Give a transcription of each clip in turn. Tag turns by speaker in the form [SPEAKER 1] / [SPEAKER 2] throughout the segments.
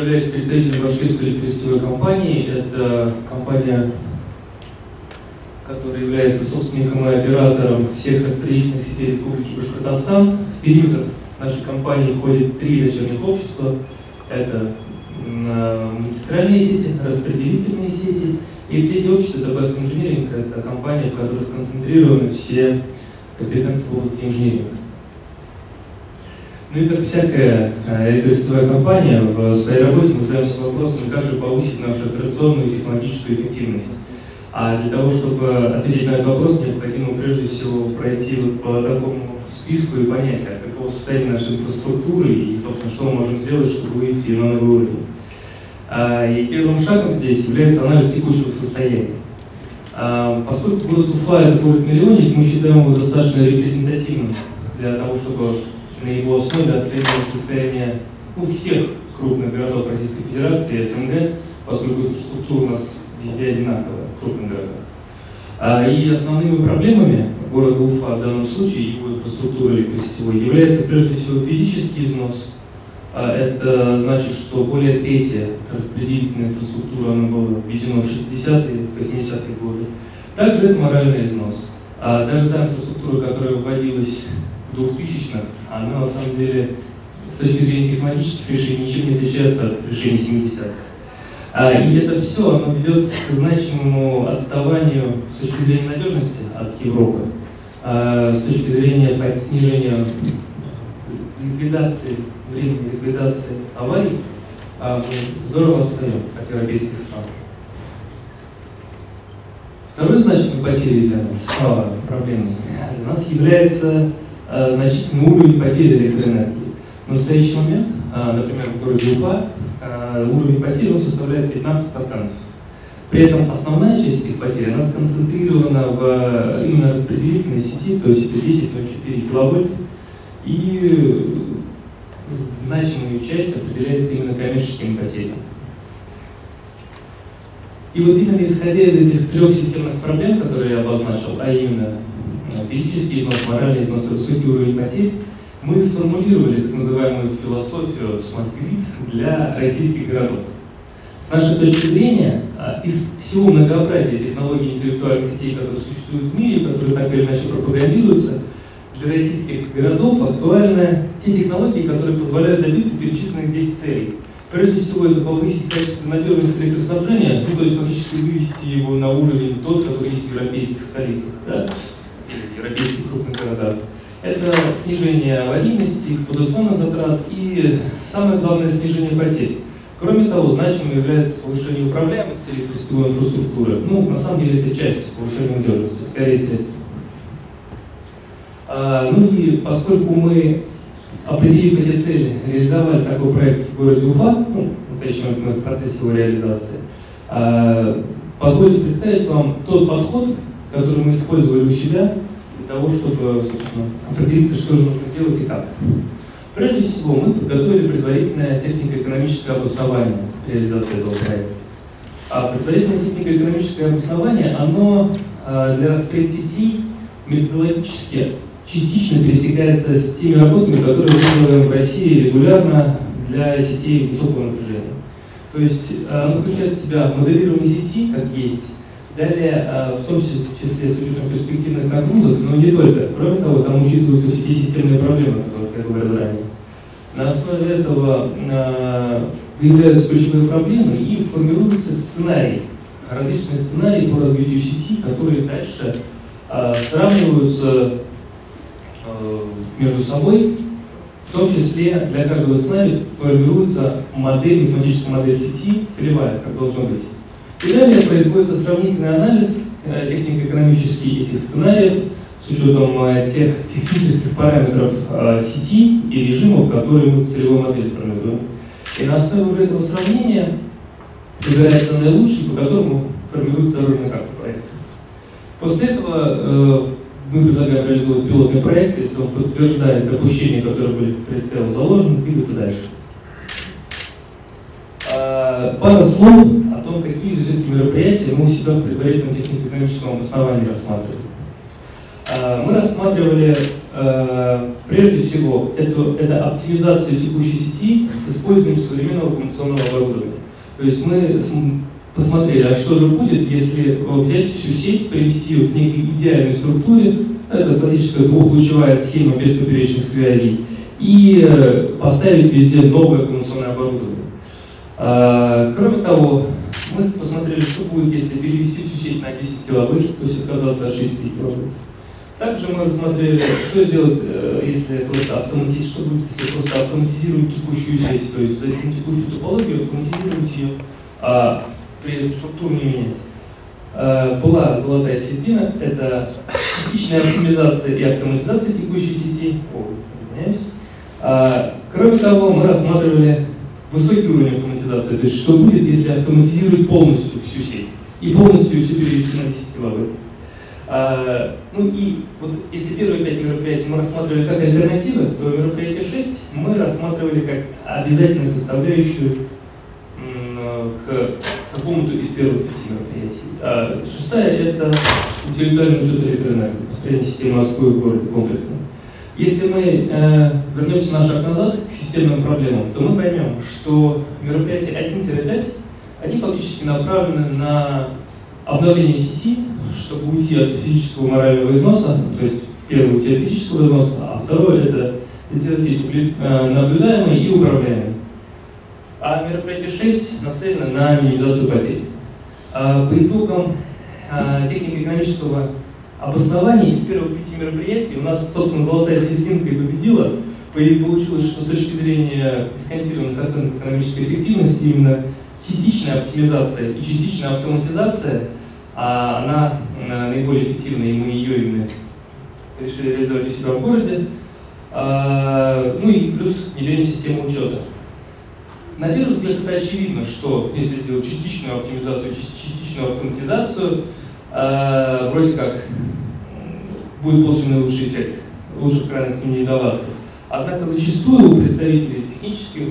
[SPEAKER 1] являюсь представителем башкирской электросетевой компании. Это компания, которая является собственником и оператором всех распределительных сетей Республики Башкортостан. В периметр нашей компании входит три дочерних общества. Это магистральные сети, распределительные сети. И третье общество, это Best Engineering, это компания, в которой сконцентрированы все компетенции в области инженеринга. Ну и как всякая электросетевая компания, в своей работе мы задаемся вопросом, как же повысить нашу операционную и технологическую эффективность. А для того, чтобы ответить на этот вопрос, необходимо прежде всего пройти вот по такому списку и понять, а каково состояние нашей инфраструктуры и, собственно, что мы можем сделать, чтобы вывести ее на новый уровень. А, и первым шагом здесь является анализ текущего состояния. А, поскольку город Уфа – это город-миллионник, мы считаем его достаточно репрезентативным для того, чтобы на его основе оценивать состояние ну, всех крупных городов Российской Федерации и СНГ, поскольку инфраструктура у нас везде одинаковая в крупных городах. А, и основными проблемами города Уфа в данном случае, его инфраструктуры электросетевой, является прежде всего физический износ. А, это значит, что более трети распределительной инфраструктуры она была введена в 60-е, 80-е годы. Также это моральный износ. А даже та инфраструктура, которая вводилась 2000-х, она на самом деле с точки зрения технологических решений ничем не отличается от решений 70-х. А, и это все оно ведет к значимому отставанию с точки зрения надежности от Европы, а, с точки зрения снижения ликвидации, времени ликвидации аварий, а, здорово отстаем от европейских стран. Второй значимой потерей для нас, а, проблемой, для нас является а, значительный уровень потери электроэнергии. В настоящий момент, а, например, в городе Уфа, а, уровень потерь он составляет 15%. При этом основная часть этих потерь, она сконцентрирована в именно распределительной сети, то есть это 10,04 киловольт, и значимую часть определяется именно коммерческими потерями. И вот именно исходя из этих трех системных проблем, которые я обозначил, а именно физический износ, моральный износ и высокий уровень потерь, мы сформулировали так называемую философию Smart Grid для российских городов. С нашей точки зрения, а, из всего многообразия технологий интеллектуальных сетей, которые существуют в мире, которые так или иначе пропагандируются, для российских городов актуальны те технологии, которые позволяют добиться перечисленных здесь целей. Прежде всего, это повысить качество надежности электроснабжения, ну, то есть фактически вывести его на уровень тот, который есть в европейских столицах, да, европейских крупных городах. Это снижение аварийности, эксплуатационных затрат и, самое главное, снижение потерь. Кроме того, значимым является повышение управляемости электросетевой инфраструктуры. Ну, на самом деле, это часть повышения надежности, скорее средств. А, ну и поскольку мы, определив эти цели, реализовали такой проект в городе Уфа, ну, в настоящий мы в процессе его реализации, а, позвольте представить вам тот подход, который мы использовали у себя того, чтобы определиться, что же нужно делать и как. Прежде всего, мы подготовили предварительное технико-экономическое обоснование реализации этого проекта. А предварительное технико-экономическое обоснование, оно а, для распредсетей методологически частично пересекается с теми работами, которые мы делаем в России регулярно для сетей высокого напряжения. То есть э, оно включает в себя моделирование сети, как есть, далее, э, в том числе с учетом перспективных нагрузок, но не только. Кроме того, там учитываются все те системные проблемы, о которых я говорил ранее. На основе этого э, выявляются ключевые проблемы и формируются сценарии, различные сценарии по развитию сети, которые дальше сравниваются Э, между собой, в том числе для каждого сценария формируется модель, математическая модель сети, целевая, как должно быть. Далее производится сравнительный анализ э, технико-экономический этих сценариев с учетом э, тех технических параметров сети и режимов, которые мы в целевой модели формируем. И на основе уже этого сравнения выбирается наилучший, по которому формируется дорожная карта проекта. После этого мы предлагаем реализовать пилотный проект, если он подтверждает допущения, которые были в предтел заложены, двигаться дальше. Пара слов о том, какие все-таки мероприятия мы у себя в предварительном технико-экономическом обосновании рассматриваем. А, мы рассматривали а, прежде всего эту, это оптимизацию текущей сети с использованием современного коммуникационного оборудования. То есть мы посмотрели, а что же будет, если взять всю сеть, привести ее к некой идеальной структуре, это классическая двухлучевая схема без поперечных связей, и э, поставить везде новое коммуникационное оборудование. А, кроме того, мы посмотрели, что будет, если перевести всю сеть на 10 килобыт, то есть отказаться от 6 килобыт. Также мы рассмотрели, что делать, э, если просто автоматизировать, что будет, если просто автоматизировать текущую сеть, то есть затем текущую топологию, автоматизировать ее, а при этом структуру не менять. А, была золотая середина, это частичная оптимизация и автоматизация текущей сети. О, извиняюсь. Кроме того, мы рассматривали высокий уровень автоматизации, то есть что будет, если автоматизировать полностью всю сеть и полностью все перевести на 10 килобайт. А, ну и вот если первые пять мероприятий мы рассматривали как альтернативы, то мероприятие 6 мы рассматривали как обязательную составляющую к какому-то из первых пяти мероприятий. А шестая – это утилитарный учет электроэнергии, построение системы Москвы в городе комплексно. Если мы э, вернемся на шаг назад к системным проблемам, то мы поймем, что мероприятия 1-5, они фактически направлены на обновление сети, чтобы уйти от физического морального износа, то есть первое уйти от физического износа, а второе это сделать сеть э, наблюдаемой и управляемой. А мероприятие 6 нацелено на минимизацию потерь. А по итогам а, технико-экономического обоснования из первых пяти мероприятий у нас, собственно, золотая серединка и победила. И получилось, что с точки зрения дисконтированных оценок экономической эффективности именно частичная оптимизация и частичная автоматизация – а она наиболее эффективна, и мы ее именно решили реализовать у себя в городе. А, ну и плюс внедрение системы учета. На первый взгляд это очевидно, что если сделать частичную оптимизацию, частичную автоматизацию, а, вроде как будет получен наилучший эффект. Лучше крайности не даваться. Однако зачастую у представителей технических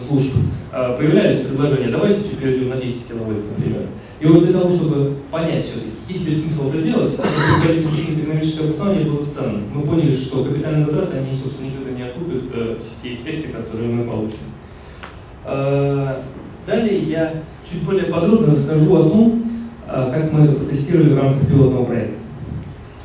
[SPEAKER 1] служб а, появлялись предложения, давайте все перейдем на 10 киловольт, например. И вот для того, чтобы понять все-таки, есть ли смысл это делать, приходить экономическое обоснование было ценно. Мы поняли, что капитальные затраты, они, собственно, никогда не окупят э, те эффекты, которые мы получим. Э, далее я чуть более подробно расскажу о том, э, как мы это протестировали в рамках пилотного проекта.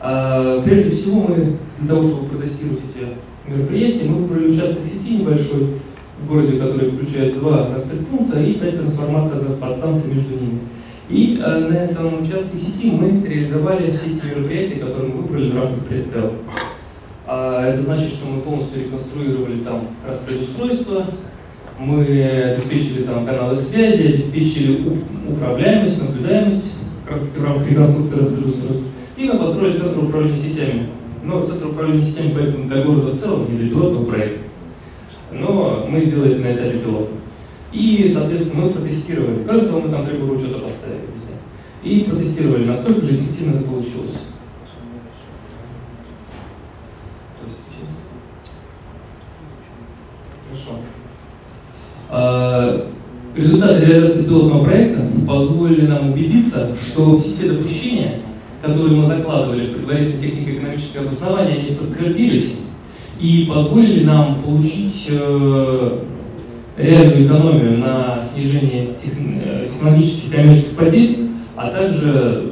[SPEAKER 1] Э, прежде всего, мы для того, чтобы протестировать эти мероприятия, мы выбрали участок сети небольшой в городе, который включает два распредпункта и пять трансформаторных подстанций между ними. И э, на этом участке сети мы реализовали все эти мероприятия, которые мы выбрали в рамках предтел. А, это значит, что мы полностью реконструировали там распредустройство, мы обеспечили там каналы связи, обеспечили управляемость, наблюдаемость как раз в рамках реконструкции распредустройства. И мы построили центр управления сетями. Но центр управления сетями поэтому для города в целом, не для пилотного проекта. Но мы сделали на этапе пилота. И, соответственно, мы протестировали. Кроме того, мы там требовали учета поставили. И протестировали, насколько же эффективно это получилось. Хорошо. А, результаты реализации пилотного проекта позволили нам убедиться, что все те допущения, которые мы закладывали в предварительной технико-экономическое обоснование, они подтвердились и позволили нам получить э, реальную экономию на снижение э, технологических и коммерческих потерь, а также,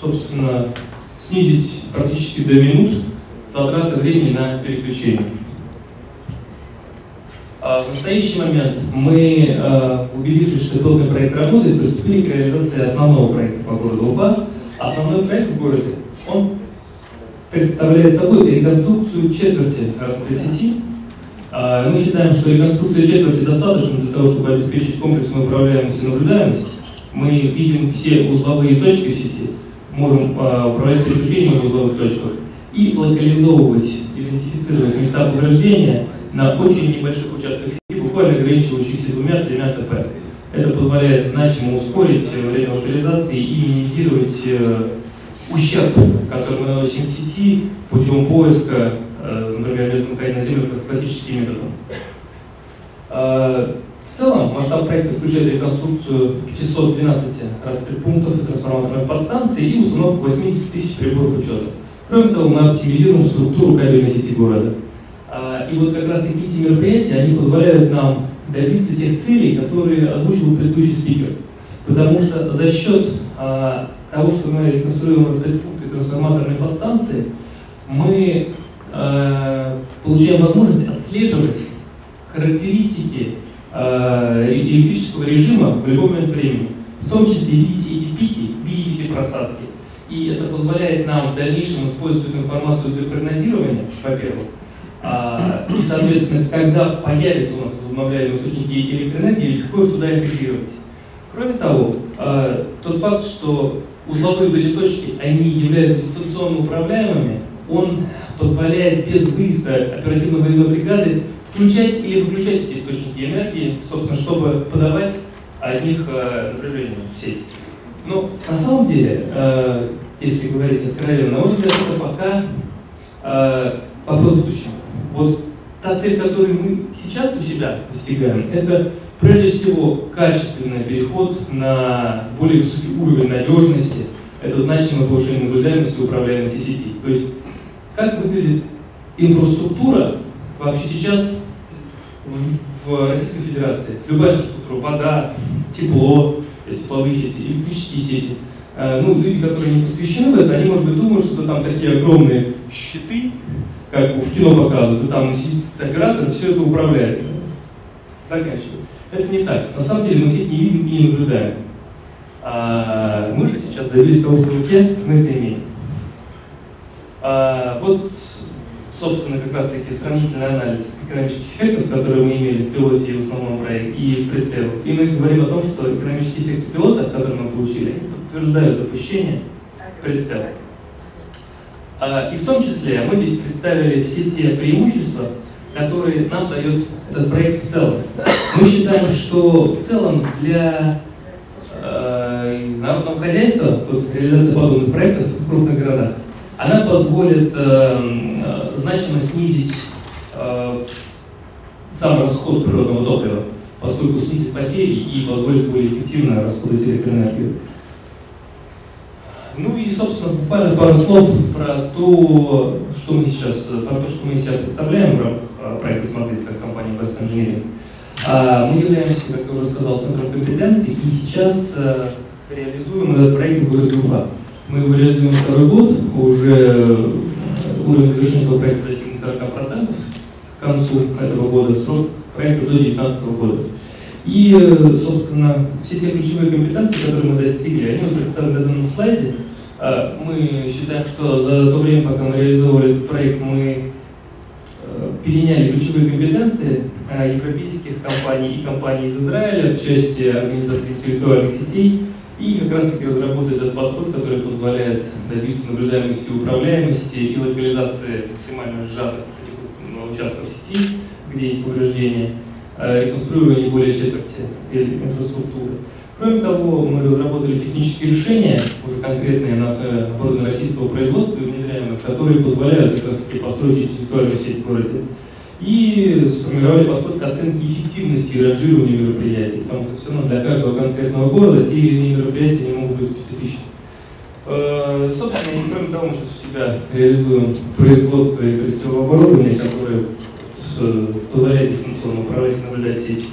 [SPEAKER 1] собственно, снизить практически до минут затраты времени на переключение. А в настоящий момент мы, э, убедившись, что пилотный проект работает, приступили к реализации основного проекта по городу Уфа. Основной проект в городе, он представляет собой реконструкцию четверти распределения а, мы считаем, что реконструкция четверти достаточно для того, чтобы обеспечить комплексную управляемость и наблюдаемость. Мы видим все узловые точки в сети, можем а, управлять переключением в узловых точках и локализовывать, идентифицировать места повреждения на очень небольших участках сети, буквально ограничивающихся двумя-тремя ТП. Это позволяет значимо ускорить время локализации и минимизировать э, ущерб, который мы наносим в сети путем поиска Э, например, замыкания на землю классическим методом. Э, в целом, масштаб проекта включает реконструкцию 512 распредпунктов и трансформаторных подстанций и установку 80 тысяч приборов учета. Кроме того, мы оптимизируем структуру кабельной сети города. А, и вот как раз таки эти мероприятия, они позволяют нам добиться тех целей, которые озвучил предыдущий спикер. Потому что за счет а, того, что мы реконструируем пункты трансформаторной подстанции, мы а, получаем возможность отслеживать характеристики электрического режима в любой момент времени. В том числе видеть эти пики, видеть эти просадки. И это позволяет нам в дальнейшем использовать эту информацию для прогнозирования, во-первых. А, и, соответственно, когда появятся у нас возобновляемые источники электроэнергии, легко туда интегрировать. Кроме того, а, тот факт, что узловые эти точки, они являются дистанционно управляемыми, он позволяет без выезда оперативно выездной бригады включать или выключать эти источники энергии, собственно, чтобы подавать от них э, напряжение в сеть. Но на самом деле, если говорить откровенно, на мой взгляд, это пока вопрос будущего. Вот та цель, которую мы сейчас у себя достигаем, это прежде всего качественный переход на более высокий уровень надежности, это значимое повышение наблюдаемости и управляемости сети. То есть, как выглядит инфраструктура вообще сейчас в, Российской Федерации? Любая инфраструктура, вода, тепло, тепловые сети, электрические сети. А, ну, люди, которые не посвящены в это, они, может быть, думают, что там такие огромные щиты, как в кино показывают, и там сидит оператор, все это управляет. Заканчиваю. Это не так. На самом деле мы сеть не видим и не наблюдаем. А мы же сейчас добились того, что мы это имеем. А, вот, собственно, как раз таки сравнительный анализ экономических эффектов, которые мы имели в пилоте и в основном проекте, и в предтейл. И мы говорим о том, что экономические эффекты пилота, которые мы получили, подтверждают допущение предтейл. А, и в том числе мы здесь представили все те преимущества, которые нам дает этот проект в целом. Мы считаем, что в целом для э, народного хозяйства, вот, реализация подобных проектов в крупных городах, она позволит э, э значимо снизить э, сам расход природного топлива, поскольку снизит потери и позволит более эффективно расходовать электроэнергию. Ну и, собственно, буквально пару слов про то, что мы сейчас, про то, что мы из себя представляем в рамках а, проекта «Смотреть» как компания West Engineering. А, мы являемся, как я уже сказал, центром компетенции и сейчас а, реализуем этот проект в городе Уфа. Мы его реализуем второй год, уже уровень завершения этого проекта достигнет 40% к концу этого года, срок проекта до 2019 года. И, собственно, все те ключевые компетенции, которые мы достигли, они представлены на данном слайде. А, мы считаем, что за то время, пока мы реализовывали этот проект, мы э, переняли ключевые компетенции а, европейских компаний и компаний из Израиля в части организации интеллектуальных сетей и как раз таки разработать этот подход, который позволяет добиться наблюдаемости управляемости и локализации максимально сжатых участков сети, где есть повреждения, а, реконструирование более четверти инфраструктуры. Кроме того, мы разработали технические решения, уже конкретные на основе оборудования российского производства и внедряемых, которые позволяют как раз таки построить интеллектуальную сеть в городе. И сформировали подход к оценке эффективности и ранжирования мероприятий, потому что все равно для каждого конкретного города те или иные мероприятия не могут быть специфичны. Э, собственно, и кроме того, мы сейчас у себя реализуем производство электрического оборудования, которое позволяет дистанционно управлять и наблюдать сеть